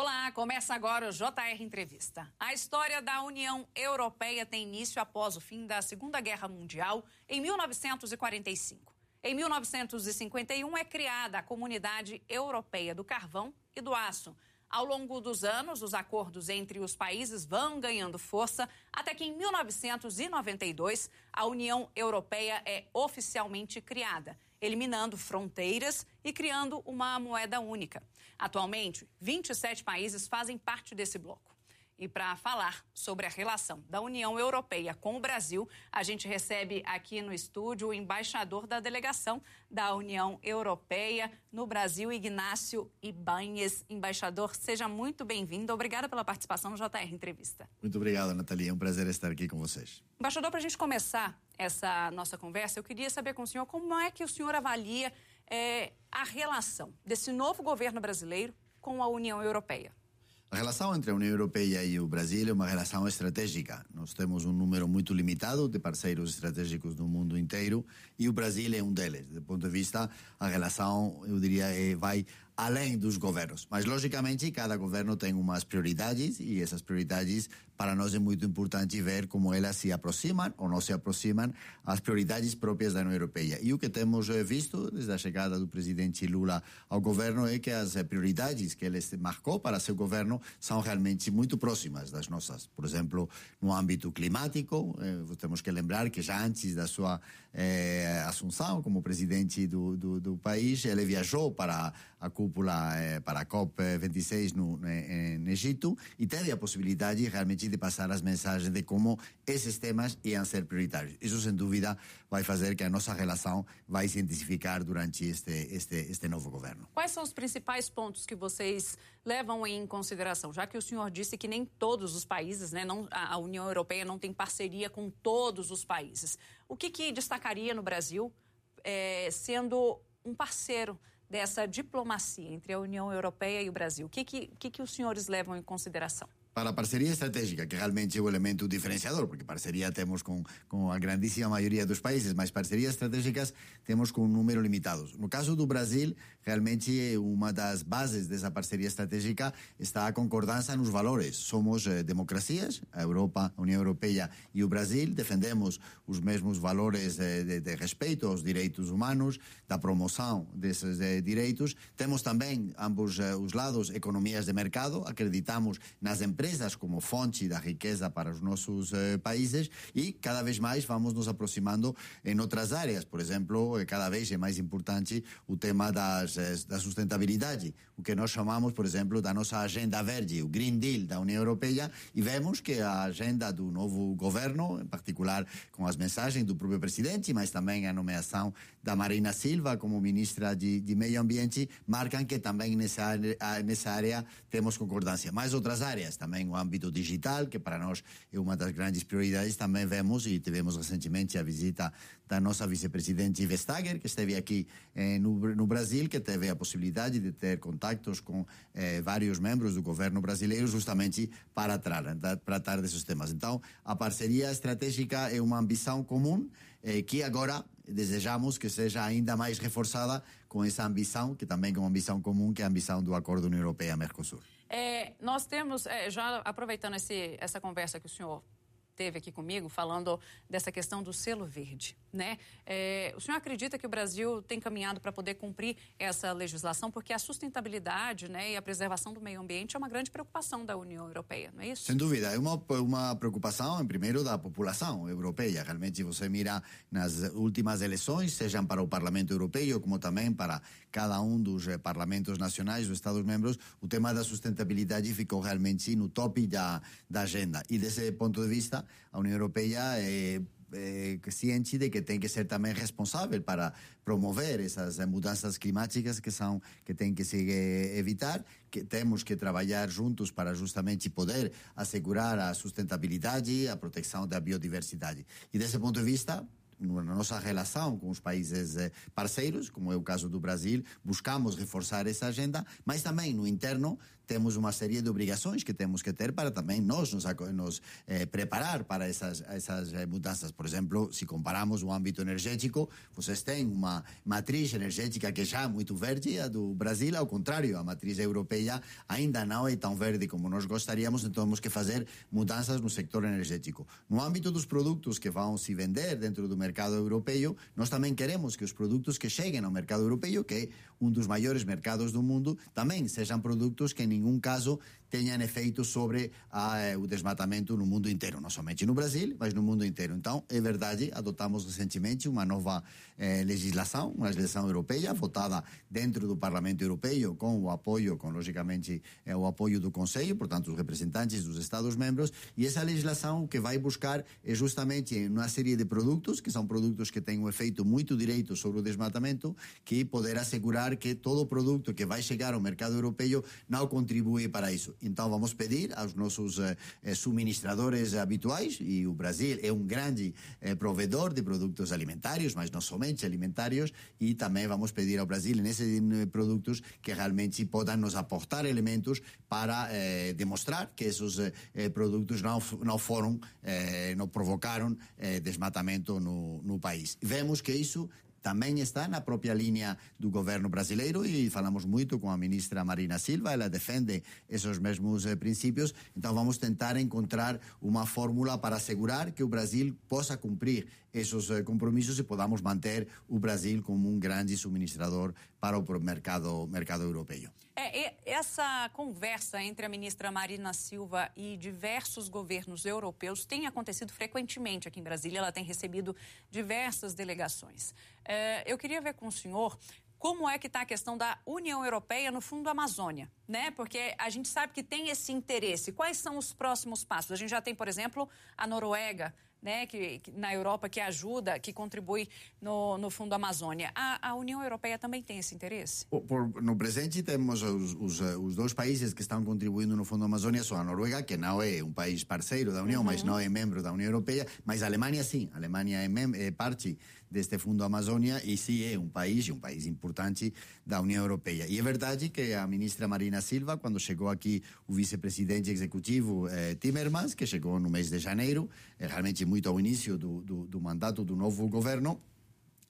Olá, começa agora o JR Entrevista. A história da União Europeia tem início após o fim da Segunda Guerra Mundial, em 1945. Em 1951 é criada a Comunidade Europeia do Carvão e do Aço. Ao longo dos anos, os acordos entre os países vão ganhando força, até que em 1992 a União Europeia é oficialmente criada eliminando fronteiras e criando uma moeda única. Atualmente, 27 países fazem parte desse bloco. E para falar sobre a relação da União Europeia com o Brasil, a gente recebe aqui no estúdio o embaixador da delegação da União Europeia no Brasil, Ignácio Ibanhes. Embaixador, seja muito bem-vindo. Obrigada pela participação no JR Entrevista. Muito obrigado, Natalia. É um prazer estar aqui com vocês. Embaixador, para a gente começar essa nossa conversa, eu queria saber com o senhor como é que o senhor avalia é, a relação desse novo governo brasileiro com a União Europeia. A relação entre a União Europeia e o Brasil é uma relação estratégica. Nós temos um número muito limitado de parceiros estratégicos no mundo inteiro e o Brasil é um deles. Do ponto de vista, a relação, eu diria, é, vai além dos governos. Mas, logicamente, cada governo tem umas prioridades e essas prioridades, para nós, é muito importante ver como elas se aproximam ou não se aproximam às prioridades próprias da União Europeia. E o que temos eh, visto desde a chegada do presidente Lula ao governo é que as prioridades que ele marcou para seu governo são realmente muito próximas das nossas. Por exemplo, no âmbito climático, eh, temos que lembrar que já antes da sua eh, assunção como presidente do, do, do país, ele viajou para a cúpula eh, para a COP26 no, eh, no Egito e teve a possibilidade realmente de passar as mensagens de como esses temas iam ser prioritários. Isso, sem dúvida, vai fazer que a nossa relação vai se intensificar durante este, este, este novo governo. Quais são os principais pontos que vocês levam em consideração? Já que o senhor disse que nem todos os países, né, não, a União Europeia não tem parceria com todos os países. O que, que destacaria no Brasil é, sendo um parceiro dessa diplomacia entre a União Europeia e o Brasil? O que, que, que, que os senhores levam em consideração? Para a parceria estratégica, que realmente é o elemento diferenciador, porque parceria temos com, com a grandíssima maioria dos países, mas parcerias estratégicas temos com um número limitados. No caso do Brasil, realmente uma das bases dessa parceria estratégica está a concordância nos valores. Somos eh, democracias, a Europa, a União Europeia e o Brasil, defendemos os mesmos valores eh, de, de respeito aos direitos humanos, da promoção desses eh, direitos. Temos também, ambos eh, os lados, economias de mercado, acreditamos nas empresas empresas como fonte da riqueza para os nossos eh, países e cada vez mais vamos nos aproximando em outras áreas. Por exemplo, eh, cada vez é mais importante o tema das, eh, da sustentabilidade, o que nós chamamos, por exemplo, da nossa agenda verde, o Green Deal da União Europeia, e vemos que a agenda do novo governo, em particular com as mensagens do próprio presidente, mas também a nomeação da Marina Silva como ministra de, de Meio Ambiente, marcam que também nessa, nessa área temos concordância. Mais outras áreas também também o âmbito digital, que para nós é uma das grandes prioridades. Também vemos e tivemos recentemente a visita da nossa vice-presidente Vestager, que esteve aqui eh, no, no, Brasil, que teve a possibilidade de ter contactos com eh, vários membros do governo brasileiro, justamente para tratar, tratar desses temas. Então, a parceria estratégica é uma ambição comum eh, que agora desejamos que seja ainda mais reforçada com essa ambição, que também é uma ambição comum, que é a ambição do Acordo União Europeia-Mercosul. Nós temos, é, já aproveitando esse, essa conversa que o senhor teve aqui comigo, falando dessa questão do selo verde. Né? É, o senhor acredita que o Brasil tem caminhado para poder cumprir essa legislação? Porque a sustentabilidade né, e a preservação do meio ambiente é uma grande preocupação da União Europeia, não é isso? Sem dúvida. É uma, uma preocupação, primeiro, da população europeia. Realmente, você mira nas últimas eleições, sejam para o Parlamento Europeu, como também para cada um dos eh, parlamentos nacionais dos Estados-membros, o tema da sustentabilidade ficou realmente no top da, da agenda. E, desse ponto de vista, a União Europeia é eh, ciente de que tem que ser também responsável para promover essas mudanças climáticas que são que tem que se evitar, que temos que trabalhar juntos para justamente poder assegurar a sustentabilidade, a proteção da biodiversidade. E desse ponto de vista, na nossa relação com os países eh, parceiros, como é o caso do Brasil, buscamos reforçar essa agenda, mas também no interno temos uma série de obrigações que temos que ter para também nós nos, nos eh, preparar para essas, essas eh, mudanças. Por exemplo, se comparamos o âmbito energético, vocês têm uma matriz energética que já é muito verde, a do Brasil, ao contrário, a matriz europeia ainda não é tão verde como nós gostaríamos, então temos que fazer mudanças no sector energético. No âmbito dos produtos que vão se vender dentro do mercado europeu, nós também queremos que os produtos que cheguem ao mercado europeu, que un dos maiores mercados do mundo, tamén sexan produtos que en ningún caso tenham efeito sobre a, eh, o desmatamento no mundo inteiro, não somente no Brasil, mas no mundo inteiro. Então, é verdade, adotamos recentemente uma nova eh, legislação, uma legislação europeia, votada dentro do Parlamento Europeu, com o apoio, com logicamente eh, o apoio do Conselho, portanto, os representantes dos Estados-membros, e essa legislação que vai buscar é justamente uma série de produtos, que são produtos que têm um efeito muito direito sobre o desmatamento, que poder assegurar que todo produto que vai chegar ao mercado europeu não contribui para isso. Então vamos pedir aos nossos eh, eh, suministradores habituais, e o Brasil é um grande eh, provedor de produtos alimentares, mas não somente alimentares, e também vamos pedir ao Brasil nesses produtos que realmente possam nos aportar elementos para eh, demonstrar que esses eh, produtos não, não foram, eh, não provocaram desmatamento no, no país. Vemos que isso também está na própria linha do governo brasileiro e falamos muito com a ministra Marina Silva, ela defende esses mesmos eh, princípios, então vamos tentar encontrar uma fórmula para assegurar que o Brasil possa cumprir esses eh, compromissos e podamos manter o Brasil como um grande suministrador para o mercado, mercado europeu. É, essa conversa entre a ministra Marina Silva e diversos governos europeus tem acontecido frequentemente aqui em Brasília. Ela tem recebido diversas delegações. É, eu queria ver com o senhor como é que está a questão da União Europeia no Fundo Amazônia, né? Porque a gente sabe que tem esse interesse. Quais são os próximos passos? A gente já tem, por exemplo, a Noruega né, que, que, na Europa que ajuda, que contribui no, no Fundo Amazônia. A, a, União Europeia também tem esse interesse? Por, no presente temos os, os, os, dois países que estão contribuindo no Fundo Amazônia são a Noruega, que não é um país parceiro da União, uhum. mas não é membro da União Europeia, mas a Alemanha sim. A Alemanha é, é parte deste Fundo Amazônia e sim é um país, um país importante da União Europeia. E é verdade que a ministra Marina Silva, quando chegou aqui o vice-presidente executivo eh, Timmermans, que chegou no mês de janeiro, eh, realmente muito ao início do, do, do mandato do novo governo,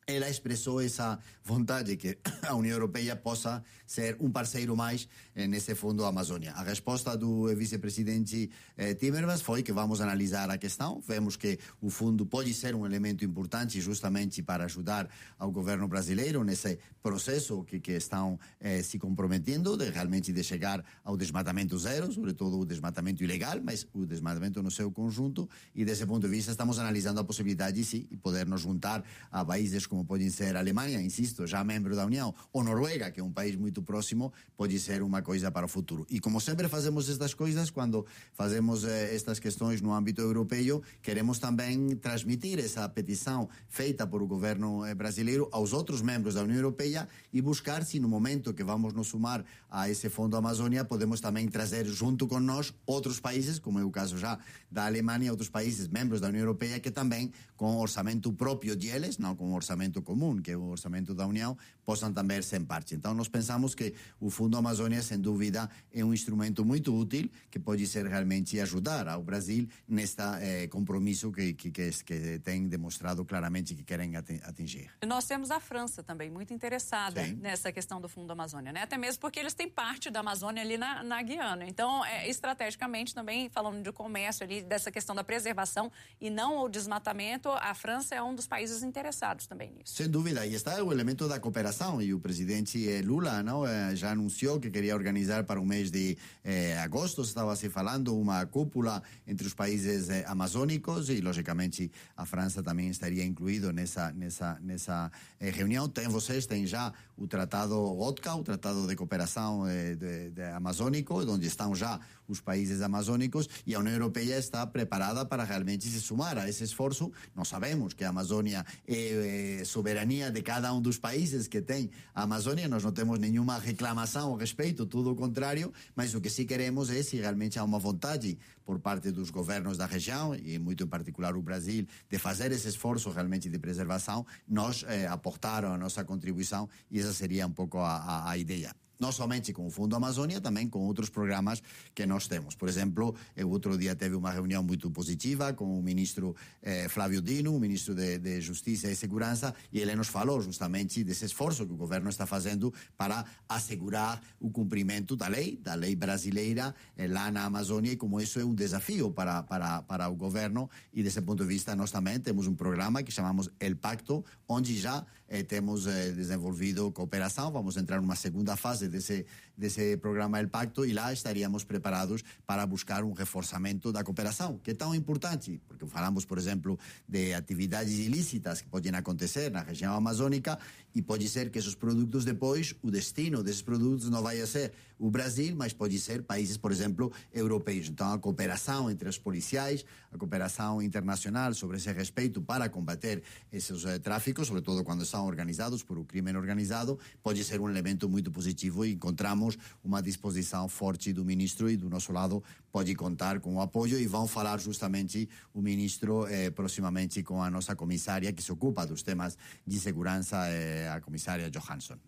ela expressou essa vontade que a União Europeia possa ser um parceiro mais nesse fundo Amazônia. A resposta do vice-presidente eh, Timmermans foi que vamos analisar a questão. Vemos que o fundo pode ser um elemento importante justamente para ajudar ao governo brasileiro nesse processo que, que estão eh, se comprometendo de realmente de chegar ao desmatamento zero, sobretudo o desmatamento ilegal, mas o desmatamento no seu conjunto. E desse ponto de vista estamos analisando a possibilidade, sim, de poder nos juntar a países como como podem ser a Alemanha, insisto, já membro da União, ou Noruega, que é um país muito próximo, pode ser uma coisa para o futuro. E como sempre fazemos estas coisas, quando fazemos eh, estas questões no âmbito europeu, queremos também transmitir essa petição feita por o governo eh, brasileiro aos outros membros da União Europeia e buscar se no momento que vamos nos sumar a esse Fundo Amazônia, podemos também trazer junto com nós outros países, como é o caso já da Alemanha, outros países membros da União Europeia que também com orçamento próprio deles, não com orçamento orçamento comum, que é o orçamento da União, possam também ser parte. Então, nós pensamos que o Fundo Amazônia, sem dúvida, é um instrumento muito útil que pode ser realmente ajudar ao Brasil neste eh, compromisso que, que, que, que tem demonstrado claramente que querem atingir. Nós temos a França também muito interessada Sim. nessa questão do Fundo Amazônia, né? até mesmo porque eles têm parte da Amazônia ali na, na Guiana. Então, é, estrategicamente, também falando de comércio ali, dessa questão da preservação e não o desmatamento, a França é um dos países interessados também nisso. Sem dúvida, e está o elemento da cooperação, e o presidente eh, Lula não, eh, já anunciou que queria organizar para o mês de eh, agosto, estava se falando, uma cúpula entre os países eh, amazônicos, e logicamente a França também estaria incluído nessa, nessa, nessa eh, reunião. Tem vocês, tem já o Tratado OTCA, o Tratado de Cooperação eh, de, de Amazônico, onde estão já os países amazônicos, e a União Europeia está preparada para realmente se sumar a esse esforço. Nós sabemos que a Amazônia é, é soberania de cada um dos países que tem a Amazônia, nós não temos nenhuma reclamação a respeito, tudo o contrário, mas o que sim queremos é se realmente há uma vontade por parte dos governos da região, e muito em particular o Brasil, de fazer esse esforço realmente de preservação, nós eh, aportar a nossa contribuição, e essa seria um pouco a, a, a ideia. não somente com o Fundo Amazônia, também com outros programas que nós temos. Por exemplo, eu outro dia teve uma reunião muito positiva com o ministro eh, Flávio Dino, o ministro de, de, Justiça e Segurança, e ele nos falou justamente desse esforço que o governo está fazendo para assegurar o cumprimento da lei, da lei brasileira eh, lá na Amazônia, e como isso é um desafio para, para, para o governo, e desse ponto de vista nós também temos um programa que chamamos El Pacto, onde já eh, temos eh, desenvolvido cooperação, vamos entrar numa segunda fase desse, desse programa El Pacto e lá estaríamos preparados para buscar um reforçamento da cooperação, que é tão importante, porque falamos, por exemplo, de atividades ilícitas que podem acontecer na região amazônica e pode ser que esses produtos depois, o destino desses produtos não vai ser o Brasil, mas pode ser países, por exemplo, europeus. Então, a cooperação entre os policiais, a cooperação internacional sobre esse respeito para combater esses eh, tráficos, sobretudo quando organizados por o crime organizado, pode ser um elemento muito positivo e encontramos uma disposição forte do ministro e do nosso lado pode contar com o apoio e vão falar justamente o ministro eh, proximamente com a nossa comissária que se ocupa dos temas de segurança, eh, a comissária Johansson.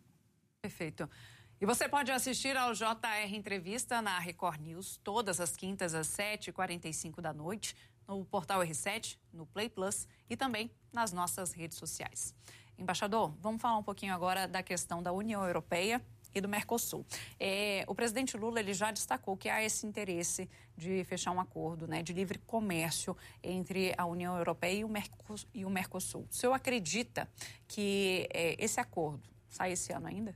Perfeito. E você pode assistir ao JR Entrevista na Record News todas as quintas às 7h45 da noite, no portal R7, no Play Plus e também nas nossas redes sociais. Embaixador, vamos falar um pouquinho agora da questão da União Europeia e do Mercosul. É, o presidente Lula ele já destacou que há esse interesse de fechar um acordo né, de livre comércio entre a União Europeia e o, Mercosul. E o Mercosul. O senhor acredita que é, esse acordo sai esse ano ainda?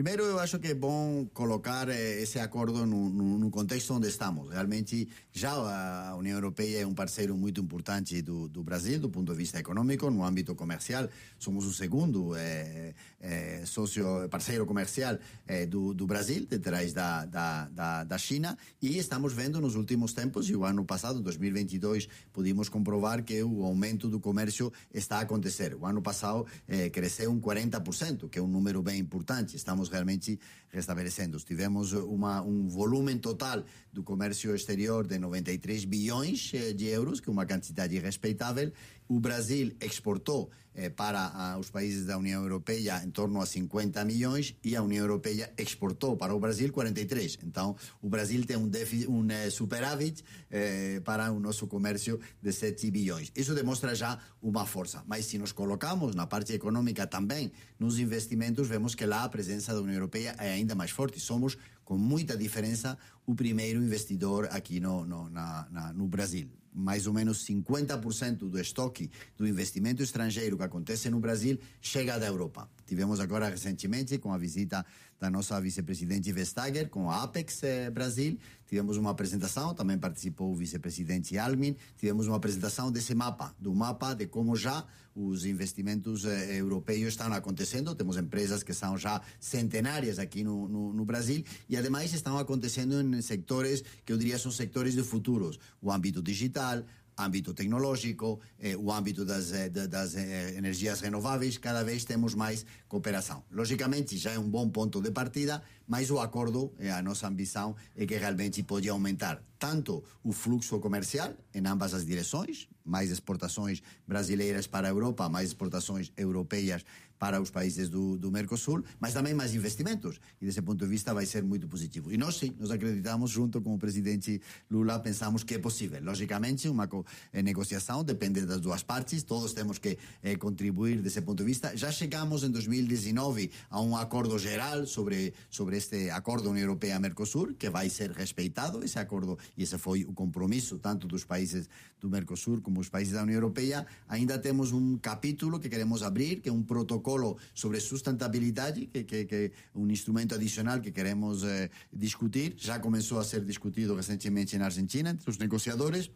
Primeiro, eu acho que é bom colocar eh, esse acordo no, no, no, contexto onde estamos. Realmente, já a União Europeia é um parceiro muito importante do, do Brasil, do ponto de vista econômico, no âmbito comercial. Somos o segundo é, é, sócio, parceiro comercial é, do, do Brasil, detrás da, da, da, da China. E estamos vendo nos últimos tempos, e o ano passado, 2022, pudimos comprovar que o aumento do comércio está a acontecer. O ano passado cresceu um 40%, que é um número bem importante. Estamos realmente restabelecendo. Tivemos uma, um volume total do comércio exterior de 93 bilhões eh, de euros, que é uma quantidade respeitável. O Brasil exportou eh, para os países da União Europeia em torno a 50 milhões e a União Europeia exportou para o Brasil 43. Então, o Brasil tem um, déficit, um eh, superávit eh, para o nosso comércio de 7 bilhões. Isso demonstra já uma força. Mas se nos colocamos na parte econômica também, nos investimentos, vemos que lá a presença da União Europeia é ainda mais forte. Somos, com muita diferença, o primeiro investidor aqui no, no, na, na, no Brasil mais ou menos 50% do estoque do investimento estrangeiro que acontece no Brasil chega da Europa. Tivemos agora recentemente com a visita da nossa vice-presidente Vestager com a Apex eh, Brasil, tivemos uma apresentação, também participou o vice-presidente Almin, tivemos uma apresentação desse mapa, do mapa de como já os investimentos eh, europeus estão acontecendo, temos empresas que são já centenárias aqui no, no, no Brasil e ademais estão acontecendo em sectores que eu diria são sectores de futuros, o âmbito digital, âmbito tecnológico, eh, o âmbito das, eh, das eh, energias renováveis, cada vez temos mais cooperação. Logicamente, já é um bom ponto de partida, mas o acordo, a nossa ambição é que realmente pode aumentar tanto o fluxo comercial em ambas as direções, mais exportações brasileiras para a Europa, mais exportações europeias para os países do, do Mercosul, mas também mais investimentos. E desse ponto de vista vai ser muito positivo. E nós sim, nós acreditamos, junto com o presidente Lula, pensamos que é possível. Logicamente, uma eh, negociação depende das duas partes, todos temos que eh, contribuir desse ponto de vista. Já chegamos em 2019 a um acordo geral sobre, sobre este acordo União Europeia-Mercosul, que vai ser respeitado, esse acordo, e esse foi o compromisso tanto dos países do Mercosul como os países da União Europeia. Ainda temos um capítulo que queremos abrir, que é um protocolo protocolo sobre sustentabilidade, que, que, que é um instrumento adicional que queremos eh, discutir. Já começou a ser discutido recentemente na Argentina entre os negociadores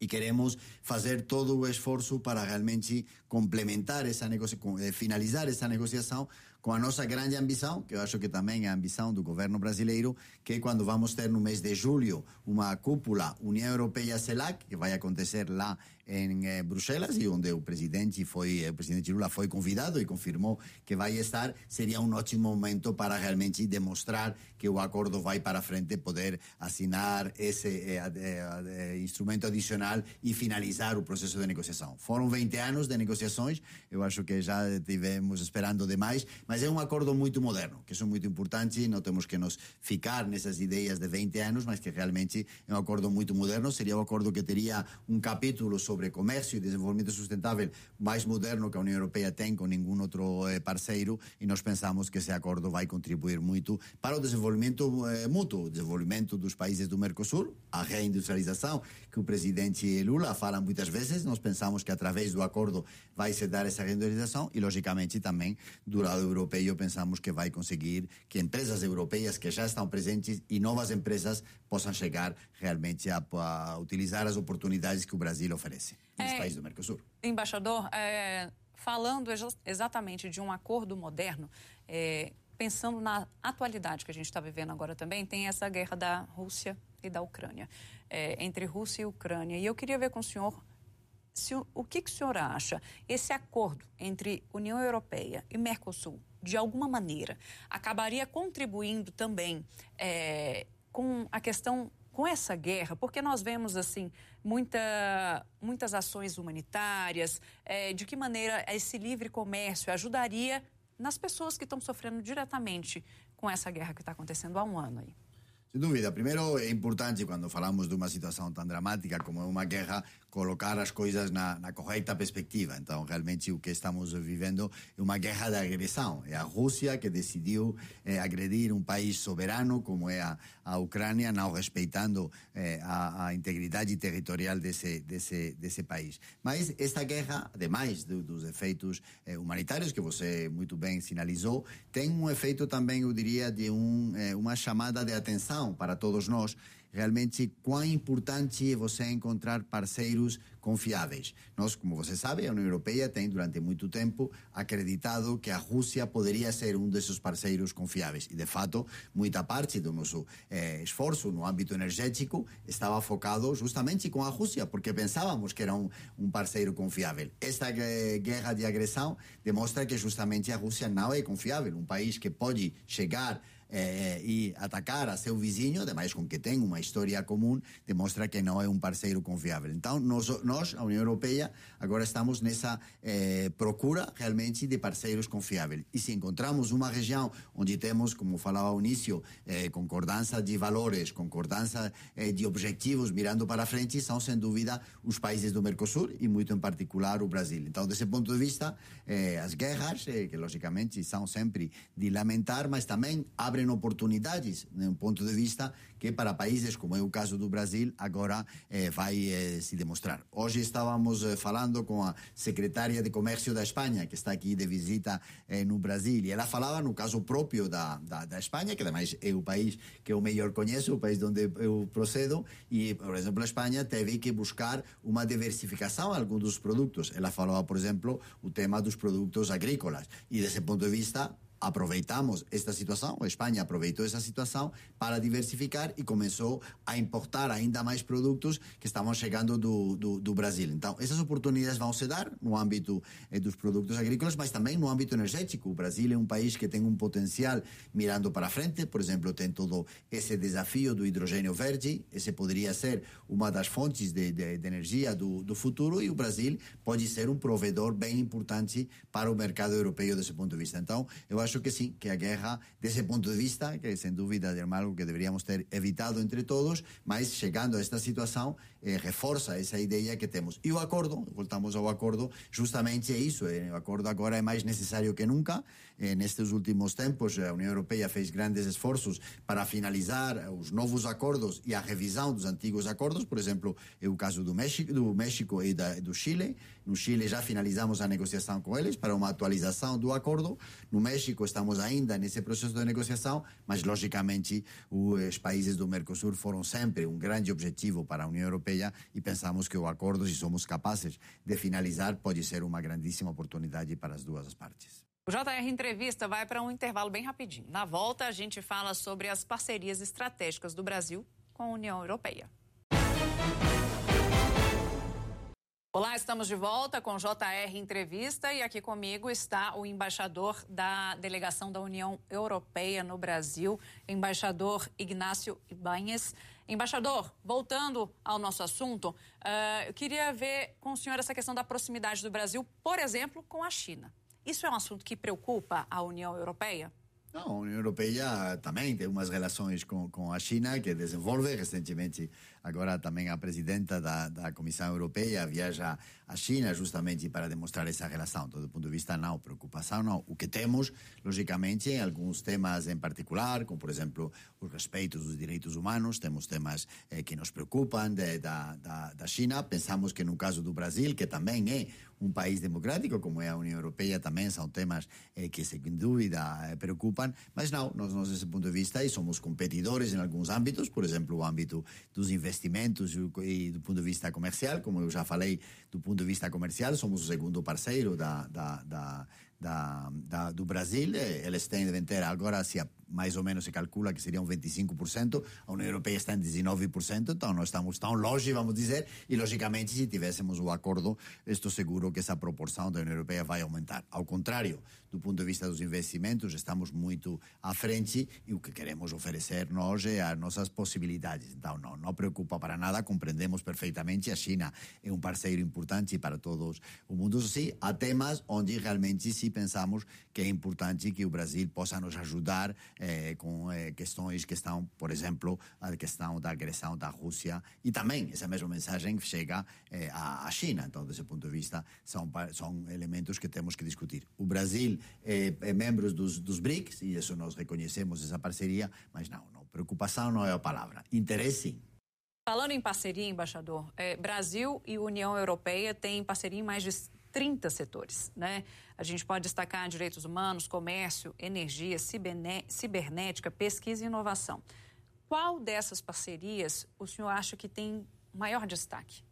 e queremos fazer todo o esforço para realmente complementar essa negociação, eh, finalizar essa negociação com a nossa grande ambição, que eu acho que também é a ambição do governo brasileiro, que é quando vamos ter no mês de julho uma cúpula União Europeia-CELAC, que vai acontecer lá em eh, Bruxelas e onde o presidente foi o presidente Lula foi convidado e confirmou que vai estar. Seria um ótimo momento para realmente demonstrar que o acordo vai para frente poder assinar esse eh, eh, instrumento adicional e finalizar o processo de negociação foram 20 anos de negociações eu acho que já tivemos esperando demais Mas é um acordo muito moderno, que é muito importante, não temos que nos ficar nessas ideias de 20 anos, mas que realmente é um acordo muito moderno, seria um acordo que teria um capítulo sobre comércio e desenvolvimento sustentável mais moderno que a União Europeia tem com nenhum outro eh, parceiro, e nós pensamos que esse acordo vai contribuir muito para o desenvolvimento eh, mútuo, o desenvolvimento dos países do Mercosul, a reindustrialização que o presidente Lula fala muitas vezes, nós pensamos que através do acordo vai se dar essa reindustrialização e, logicamente, também do lado europeu pensamos que vai conseguir que empresas europeias que já estão presentes e novas empresas possam chegar realmente a, a utilizar as oportunidades que o Brasil oferece nos é, países do Mercosul. Embaixador, é, falando exatamente de um acordo moderno, é, pensando na atualidade que a gente está vivendo agora também, tem essa guerra da Rússia e da Ucrânia, é, entre Rússia e Ucrânia. E eu queria ver com o senhor se, o que, que o senhor acha? Esse acordo entre União Europeia e Mercosul, de alguma maneira, acabaria contribuindo também é, com a questão com essa guerra, porque nós vemos assim muita, muitas ações humanitárias, é, de que maneira esse livre comércio ajudaria nas pessoas que estão sofrendo diretamente com essa guerra que está acontecendo há um ano aí? Sem dúvida. Primeiro, é importante, quando falamos de uma situação tão dramática como é uma guerra, colocar as coisas na, na, correta perspectiva. Então, realmente, o que estamos vivendo é uma guerra de agressão. É a Rússia que decidiu é, agredir um país soberano, como é a, a Ucrânia, não respeitando é, a, a, integridade territorial desse, desse, desse país. Mas esta guerra, ademais do, dos efeitos é, humanitários, que você muito bem sinalizou, tem um efeito também, eu diria, de um, uma chamada de atenção para todos nós realmente quão importante é você encontrar parceiros confiáveis. Nós, como você sabe, a União Europeia tem durante muito tempo acreditado que a Rússia poderia ser um desses parceiros confiáveis. E, de fato, muita parte do nosso eh, esforço no âmbito energético estava focado justamente com a Rússia, porque pensávamos que era um, um parceiro confiável. Esta guerra de agressão demonstra que justamente a Rússia não é confiável. Um país que pode chegar eh, e atacar a seu vizinho, ademais com que tem uma história comum, demonstra que não é um parceiro confiável. Então, nós, nós a União Europeia, agora estamos nessa eh, procura realmente de parceiros confiáveis. E se encontramos uma região onde temos, como falava ao início, eh, concordância de valores, concordância eh, de objetivos mirando para frente, são sem dúvida os países do Mercosul e muito em particular o Brasil. Então, desse ponto de vista, eh, as guerras, eh, que logicamente são sempre de lamentar, mas também abrem abrem oportunidades, de um ponto de vista que para países como é o caso do Brasil agora eh, vai eh, se demonstrar. Hoje estávamos eh, falando com a secretária de Comércio da Espanha, que está aqui de visita eh, no Brasil, e ela falava no caso próprio da, da, da Espanha, que ademais é o país que eu melhor conheço, o país onde eu procedo, e, por exemplo, a Espanha teve que buscar uma diversificação em alguns dos produtos. Ela falava, por exemplo, o tema dos produtos agrícolas, e desse ponto de vista, aproveitamos esta situação, a Espanha aproveitou essa situação para diversificar e começou a importar ainda mais produtos que estavam chegando do, do, do Brasil. Então, essas oportunidades vão se dar no âmbito eh, dos produtos agrícolas, mas também no âmbito energético. O Brasil é um país que tem um potencial mirando para frente, por exemplo, tem todo esse desafio do hidrogênio verde, esse poderia ser uma das fontes de, de, de energia do, do futuro e o Brasil pode ser um provedor bem importante para o mercado europeu desse ponto de vista. Então, eu acho acho que sim, que a guerra, desse ponto de vista, que sem dúvida é algo que deveríamos ter evitado entre todos, mas chegando a esta situação, eh, essa ideia que temos. E o acordo, voltamos ao acordo, justamente é isso. Eh, o acordo agora é mais necessário que nunca. Eh, nestes últimos tempos, a União Europeia fez grandes esforços para finalizar os novos acordos e a revisão dos antigos acordos. Por exemplo, é o caso do México, do México e da, do Chile. No Chile já finalizamos a negociação com eles para uma atualização do acordo. No México estamos ainda nesse processo de negociação, mas logicamente os países do Mercosul foram sempre um grande objetivo para a União Europeia e pensamos que o acordo, se somos capazes de finalizar, pode ser uma grandíssima oportunidade para as duas partes. O JR Entrevista vai para um intervalo bem rapidinho. Na volta, a gente fala sobre as parcerias estratégicas do Brasil com a União Europeia. Olá, estamos de volta com JR Entrevista e aqui comigo está o embaixador da delegação da União Europeia no Brasil, embaixador Ignácio Ibanhes. Embaixador, voltando ao nosso assunto, uh, eu queria ver com o senhor essa questão da proximidade do Brasil, por exemplo, com a China. Isso é um assunto que preocupa a União Europeia? Não, a União Europeia também tem umas relações com, com a China que desenvolve. Recentemente, agora também a presidenta da, da Comissão Europeia viaja à China justamente para demonstrar essa relação. Do ponto de vista não, preocupação não. O que temos, logicamente, em alguns temas em particular, como por exemplo o respeito dos direitos humanos, temos temas eh, que nos preocupam de, da, da, da China. Pensamos que no caso do Brasil, que também é um país democrático, como é a União Europeia, também são temas eh, que, sem dúvida, eh, preocupam. Mas não, nós, nós, desse ponto de vista, somos competidores em alguns âmbitos, por exemplo, o âmbito dos investimentos e do ponto de vista comercial, como eu já falei, do ponto de vista comercial, somos o segundo parceiro da, da, da da, da, do Brasil, eles têm, ter agora, se mais ou menos se calcula que seriam 25%, a União Europeia está em 19%, então não estamos tão longe, vamos dizer, e logicamente se tivéssemos o acordo, estou seguro que essa proporção da União Europeia vai aumentar. Ao contrário, do ponto de vista dos investimentos, estamos muito à frente e o que queremos oferecer nós é as nossas possibilidades. Então, não, não preocupa para nada, compreendemos perfeitamente, a China é um parceiro importante para todos o mundo. Sim, há temas onde realmente se pensamos que é importante que o Brasil possa nos ajudar eh, com eh, questões que estão, por exemplo, a questão da agressão da Rússia e também essa mesma mensagem chega eh, à China. Então, desse ponto de vista, são, são elementos que temos que discutir. O Brasil é, é membro dos, dos BRICS e isso nós reconhecemos essa parceria, mas não, não preocupação não é a palavra. Interesse. Falando em parceria, embaixador, é, Brasil e União Europeia têm parceria em mais de 30 setores. Né? A gente pode destacar direitos humanos, comércio, energia, cibernética, pesquisa e inovação. Qual dessas parcerias o senhor acha que tem maior destaque?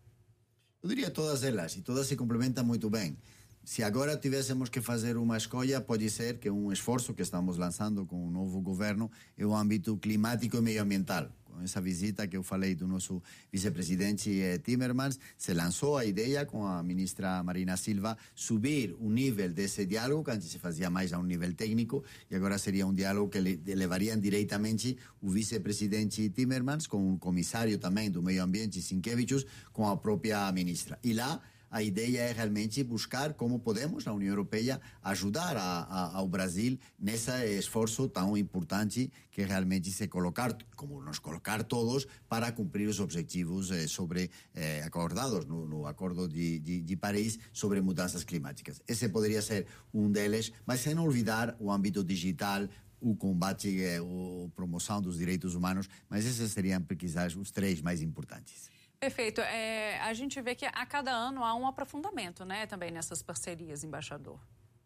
Eu diria todas elas, e todas se complementam muito bem. Se agora tivéssemos que fazer uma escolha, pode ser que um esforço que estamos lançando com o novo governo é o âmbito climático e medioambiental com essa visita que eu falei do nosso vice-presidente eh, Timmermans, se lançou a ideia com a ministra Marina Silva subir o nível desse diálogo, que antes se fazia mais a um nível técnico, e agora seria um diálogo que levariam diretamente o vice-presidente Timmermans com o comissário também do meio ambiente, Sinkevicius, com a própria ministra. E lá a ideia é realmente buscar como podemos, na União Europeia, ajudar a, a, ao Brasil nesse esforço tão importante que realmente se colocar, como nos colocar todos, para cumprir os objetivos eh, sobre eh, acordados no, no Acordo de, de, de, Paris sobre mudanças climáticas. Esse poderia ser um deles, mas sem olvidar o âmbito digital, o combate, eh, a promoção dos direitos humanos, mas esses seriam, quizás, os três mais importantes. Perfeito. É, a gente vê que a cada ano há um aprofundamento, né, também nessas parcerias, embaixador.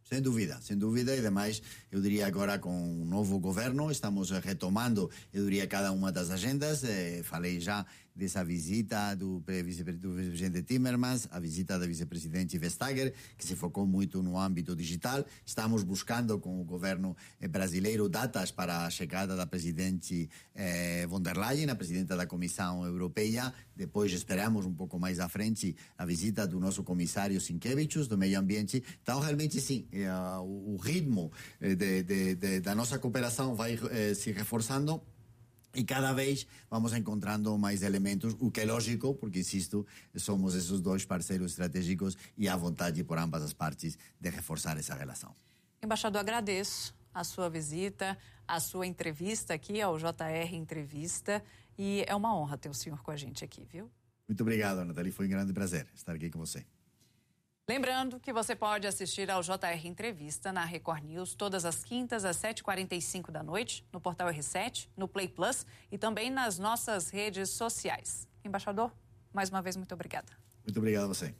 Sem dúvida, sem dúvida, e demais, eu diria agora com o um novo governo, estamos retomando, eu diria, cada uma das agendas. Eh, falei já dessa visita do vice-presidente Timmermans, a visita da vice-presidente Vestager, que se focou muito no âmbito digital. Estamos buscando com o governo eh, brasileiro datas para a chegada da presidente eh, von der Leyen, a presidenta da Comissão Europeia. Depois esperamos um pouco mais à frente a visita do nosso comissário Sinkevicius, do meio ambiente. Então, realmente, sim, eh, o, o ritmo eh, de, de, de, da nossa cooperação vai eh, se reforçando e cada vez vamos encontrando mais elementos, o que é lógico, porque, insisto, somos esses dois parceiros estratégicos e há vontade por ambas as partes de reforçar essa relação. Embaixador, agradeço a sua visita, a sua entrevista aqui ao JR Entrevista e é uma honra ter o senhor com a gente aqui, viu? Muito obrigado, Nathalie. Foi um grande prazer estar aqui com você. Lembrando que você pode assistir ao JR Entrevista na Record News todas as quintas às 7h45 da noite, no portal R7, no Play Plus e também nas nossas redes sociais. Embaixador, mais uma vez, muito obrigada. Muito obrigado a você.